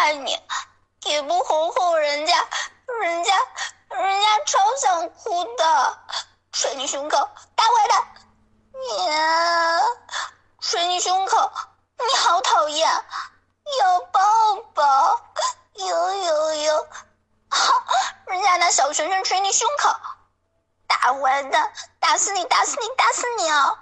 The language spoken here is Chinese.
爱你，也不哄哄人家人家人家超想哭的，捶你胸口，大坏蛋，你捶你胸口，你好讨厌，要抱抱，有有有，好，人家拿小拳拳捶你胸口，大坏蛋，打死你打死你打死你啊。